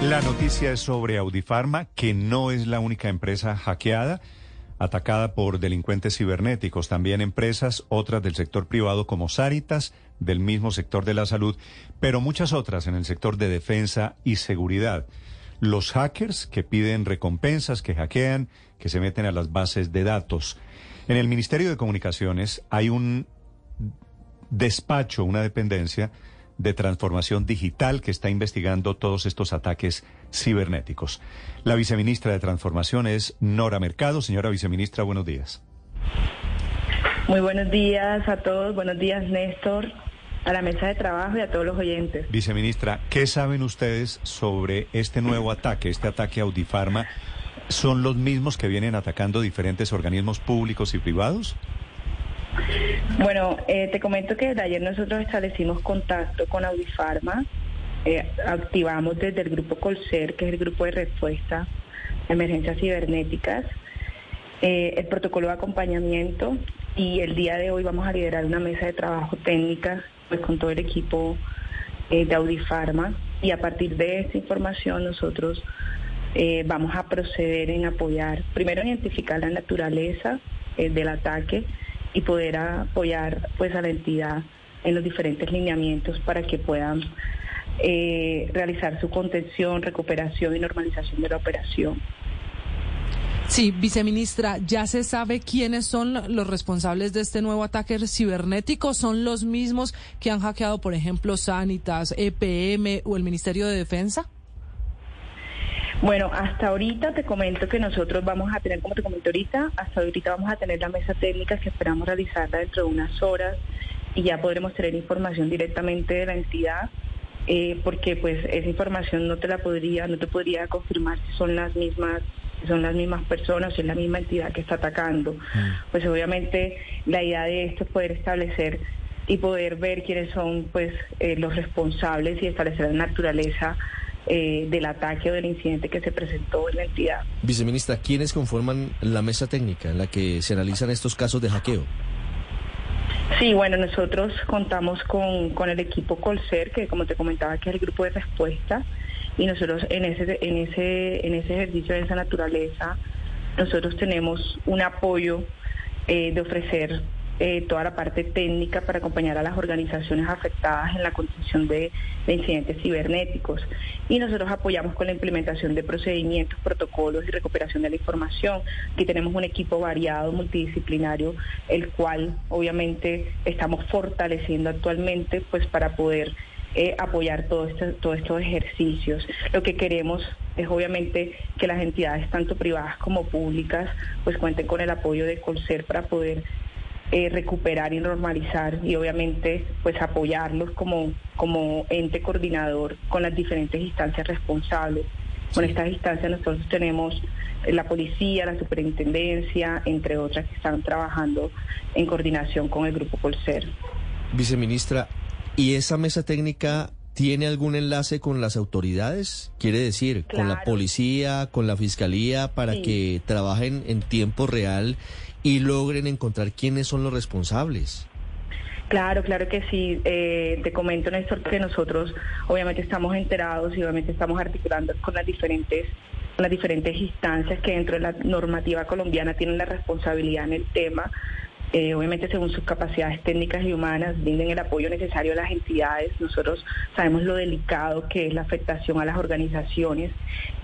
La noticia es sobre Audifarma, que no es la única empresa hackeada, atacada por delincuentes cibernéticos. También empresas, otras del sector privado como Saritas, del mismo sector de la salud, pero muchas otras en el sector de defensa y seguridad. Los hackers que piden recompensas, que hackean, que se meten a las bases de datos. En el Ministerio de Comunicaciones hay un despacho, una dependencia de transformación digital que está investigando todos estos ataques cibernéticos. La viceministra de Transformación es Nora Mercado. Señora viceministra, buenos días. Muy buenos días a todos, buenos días Néstor, a la mesa de trabajo y a todos los oyentes. Viceministra, ¿qué saben ustedes sobre este nuevo ataque, este ataque a Audifarma? ¿Son los mismos que vienen atacando diferentes organismos públicos y privados? Bueno, eh, te comento que desde ayer nosotros establecimos contacto con Audifarma, eh, activamos desde el grupo Colser, que es el grupo de respuesta a emergencias cibernéticas, eh, el protocolo de acompañamiento y el día de hoy vamos a liderar una mesa de trabajo técnica pues con todo el equipo de Audifarma. Y a partir de esta información nosotros vamos a proceder en apoyar, primero identificar la naturaleza del ataque y poder apoyar pues a la entidad en los diferentes lineamientos para que puedan eh, realizar su contención, recuperación y normalización de la operación. Sí, viceministra, ¿ya se sabe quiénes son los responsables de este nuevo ataque cibernético? ¿Son los mismos que han hackeado, por ejemplo, Sanitas, EPM o el Ministerio de Defensa? Bueno, hasta ahorita te comento que nosotros vamos a tener, como te comento ahorita, hasta ahorita vamos a tener la mesa técnica que esperamos realizarla dentro de unas horas y ya podremos tener información directamente de la entidad, eh, porque pues esa información no te la podría, no te podría confirmar si son las mismas si son las mismas personas, si es la misma entidad que está atacando. Pues obviamente la idea de esto es poder establecer y poder ver quiénes son pues eh, los responsables y establecer la naturaleza eh, del ataque o del incidente que se presentó en la entidad. Viceministra, ¿quiénes conforman la mesa técnica en la que se analizan estos casos de hackeo? Sí, bueno, nosotros contamos con, con el equipo Colser, que como te comentaba, que es el grupo de respuesta, y nosotros en ese, en ese, en ese ejercicio de esa naturaleza, nosotros tenemos un apoyo eh, de ofrecer eh, toda la parte técnica para acompañar a las organizaciones afectadas en la contención de, de, incidentes cibernéticos. Y nosotros apoyamos con la implementación de procedimientos, protocolos y recuperación de la información. Aquí tenemos un equipo variado, multidisciplinario, el cual obviamente estamos fortaleciendo actualmente pues para poder eh, apoyar este, todos estos ejercicios. Lo que queremos es obviamente que las entidades, tanto privadas como públicas, pues cuenten con el apoyo de Colser para poder eh, recuperar y normalizar y obviamente pues apoyarlos como, como ente coordinador con las diferentes instancias responsables. Con estas instancias nosotros tenemos la policía, la superintendencia, entre otras que están trabajando en coordinación con el grupo Colser. Viceministra, ¿y esa mesa técnica tiene algún enlace con las autoridades? Quiere decir, Claro. con la policía, con la fiscalía, para Sí. que trabajen en tiempo real y logren encontrar quiénes son los responsables. Claro, claro que sí. Eh, te comento, Néstor, que nosotros obviamente estamos enterados y obviamente estamos articulando con las diferentes con las diferentes instancias que dentro de la normativa colombiana tienen la responsabilidad en el tema. Eh, obviamente según sus capacidades técnicas y humanas, brinden el apoyo necesario a las entidades. Nosotros sabemos lo delicado que es la afectación a las organizaciones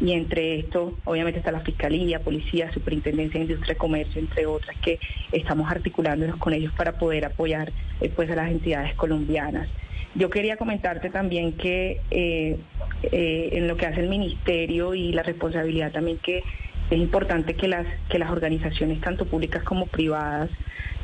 y entre esto obviamente está la Fiscalía, Policía, Superintendencia de Industria y Comercio, entre otras, que estamos articulándonos con ellos para poder apoyar eh, pues, a las entidades colombianas. Yo quería comentarte también que eh, en lo que hace el ministerio y la responsabilidad también que es importante que las, que las organizaciones, tanto públicas como privadas,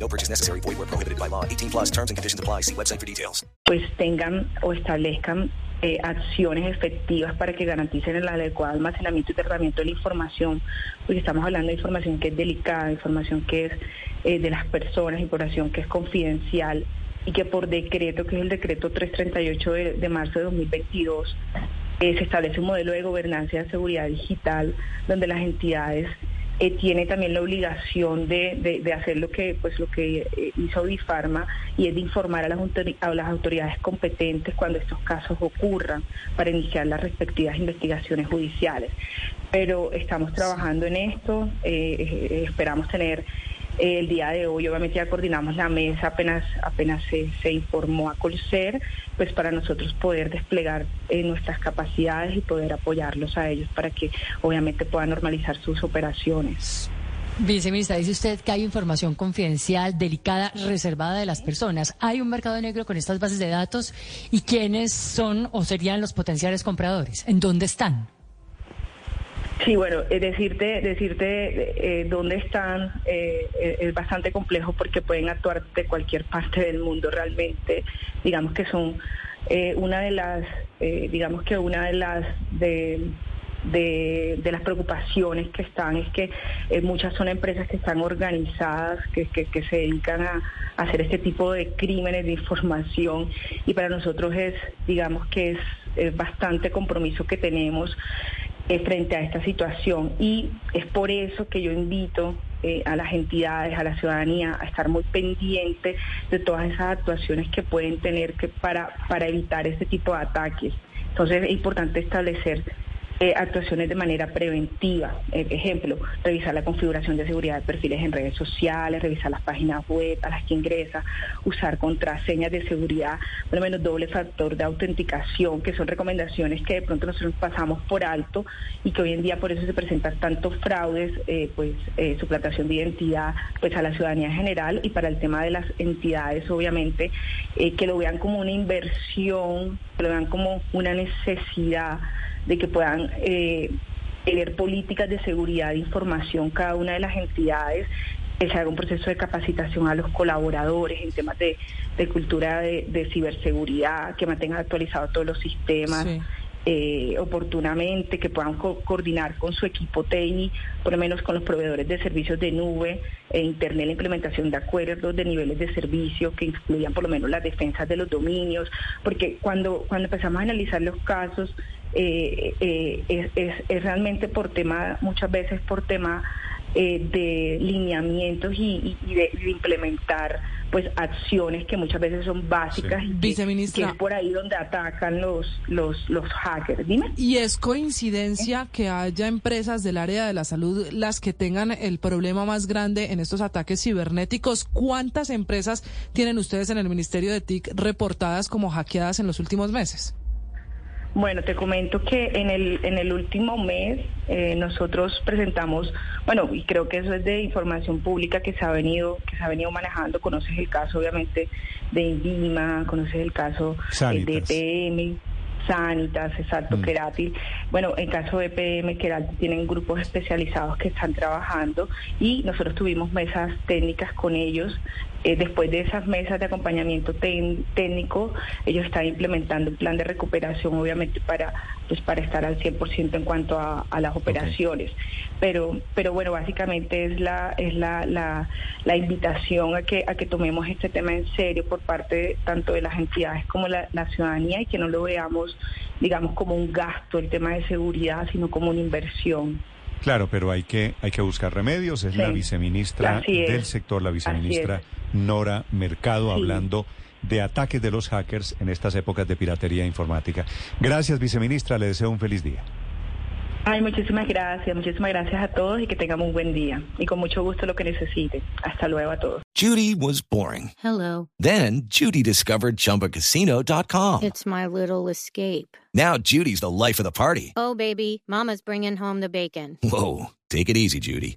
No purchase necessary. Void where prohibited by law. 18 plus terms and conditions apply. See website for details. pues tengan o establezcan eh, acciones efectivas para que garanticen el adecuado almacenamiento y tratamiento de la información, porque estamos hablando de información que es delicada, información que es eh, de las personas, información que es confidencial y que por decreto, que es el decreto 338 de, de marzo de 2022, eh, se establece un modelo de gobernanza de seguridad digital donde las entidades eh, tiene también la obligación de, de- hacer lo que pues lo que eh, hizo Bifarma y es de informar a las, autoridades competentes cuando estos casos ocurran para iniciar las respectivas investigaciones judiciales. Pero estamos trabajando en esto, eh, esperamos tener el día de hoy, obviamente ya coordinamos la mesa, apenas apenas se, se informó a Colser, pues para nosotros poder desplegar eh, nuestras capacidades y poder apoyarlos a ellos para que obviamente puedan normalizar sus operaciones. Viceministra, dice usted que hay información confidencial, delicada, reservada de las personas. ¿Hay un mercado negro con estas bases de datos? ¿Y quiénes son o serían los potenciales compradores? ¿En dónde están? Sí, bueno, eh, decirte, decirte eh, dónde están eh, es bastante complejo porque pueden actuar de cualquier parte del mundo realmente. Digamos que son una de las, digamos que una de las de, de, las preocupaciones que están es que muchas son empresas que están organizadas, que, que, se dedican a, hacer este tipo de crímenes de información y para nosotros es, digamos que es bastante compromiso que tenemos eh, frente a esta situación y es por eso que yo invito eh, a las entidades, a la ciudadanía a estar muy pendiente de todas esas actuaciones que pueden tener que para, para evitar este tipo de ataques. Entonces es importante establecer eh, actuaciones de manera preventiva. Eh, ejemplo, revisar la configuración de seguridad de perfiles en redes sociales, revisar las páginas web a las que ingresa, usar contraseñas de seguridad, por lo menos doble factor de autenticación, que son recomendaciones que de pronto nosotros pasamos por alto y que hoy en día por eso se presentan tantos fraudes, eh, pues eh, suplantación de identidad, pues a la ciudadanía en general y para el tema de las entidades, obviamente, que lo vean como una inversión, que lo vean como una necesidad de que puedan eh, tener políticas de seguridad de información cada una de las entidades, que se haga un proceso de capacitación a los colaboradores en temas de, de cultura de, de ciberseguridad, que mantengan actualizados todos los sistemas. Sí. eh, oportunamente, que puedan co- coordinar con su equipo TI, por lo menos con los proveedores de servicios de nube, e internet, la implementación de acuerdos de niveles de servicio que incluyan por lo menos las defensas de los dominios, porque cuando, cuando empezamos a analizar los casos, eh, eh, es, es- es realmente por tema, muchas veces por tema eh, de lineamientos y, de, de implementar pues acciones que muchas veces son básicas y que es por ahí donde atacan los, los, los hackers. Dime. ¿Y es coincidencia que haya empresas del área de la salud las que tengan el problema más grande en estos ataques cibernéticos? ¿Cuántas empresas tienen ustedes en el Ministerio de TIC reportadas como hackeadas en los últimos meses? Bueno, te comento que en el, en el último mes eh, nosotros presentamos, bueno, y creo que eso es de información pública que se ha venido, que se ha venido manejando. Conoces el caso, obviamente, de Indima, conoces el caso eh, de. EPM, Sanitas, exacto, Mm. Keratil. Bueno, en caso de EPM, Keratil tienen grupos especializados que están trabajando y nosotros tuvimos mesas técnicas con ellos. Eh, después de esas mesas de acompañamiento técnico, ellos están implementando un plan de recuperación, obviamente, para pues para estar al 100% en cuanto a, a las operaciones. Pero pero bueno, básicamente es la es la, la, la invitación a que a que tomemos este tema en serio por parte de- tanto de las entidades como la, la ciudadanía y que no lo veamos, digamos, como un gasto el tema de seguridad, sino como una inversión. Claro, pero hay que, hay que buscar remedios. Es la viceministra es. del sector, la viceministra Nora Mercado, Sí. hablando de ataques de los hackers en estas épocas de piratería informática. Gracias, viceministra. Le deseo un feliz día. Ay, muchísimas gracias, muchísimas gracias a todos y que tengamos un buen día. Y con mucho gusto lo que necesiten. Hasta luego a todos. Judy was boring. Hello. Then Judy discovered ChumbaCasino.com. It's my little escape. Now Judy's the life of the party. Oh, baby, Mama's bringing home the bacon. Whoa, take it easy, Judy.